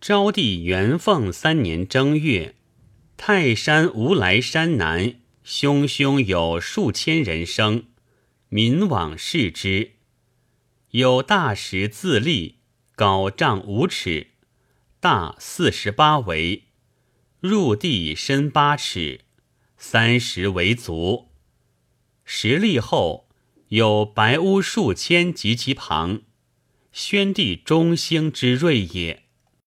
昭帝元凤三年正月，泰山无来山南，汹汹有数千人声，民往视之。有大石自立，高丈五尺，大四十八围，入地深八尺，三十为足。石立后，有白屋数千及其旁，宣帝中兴之瑞也。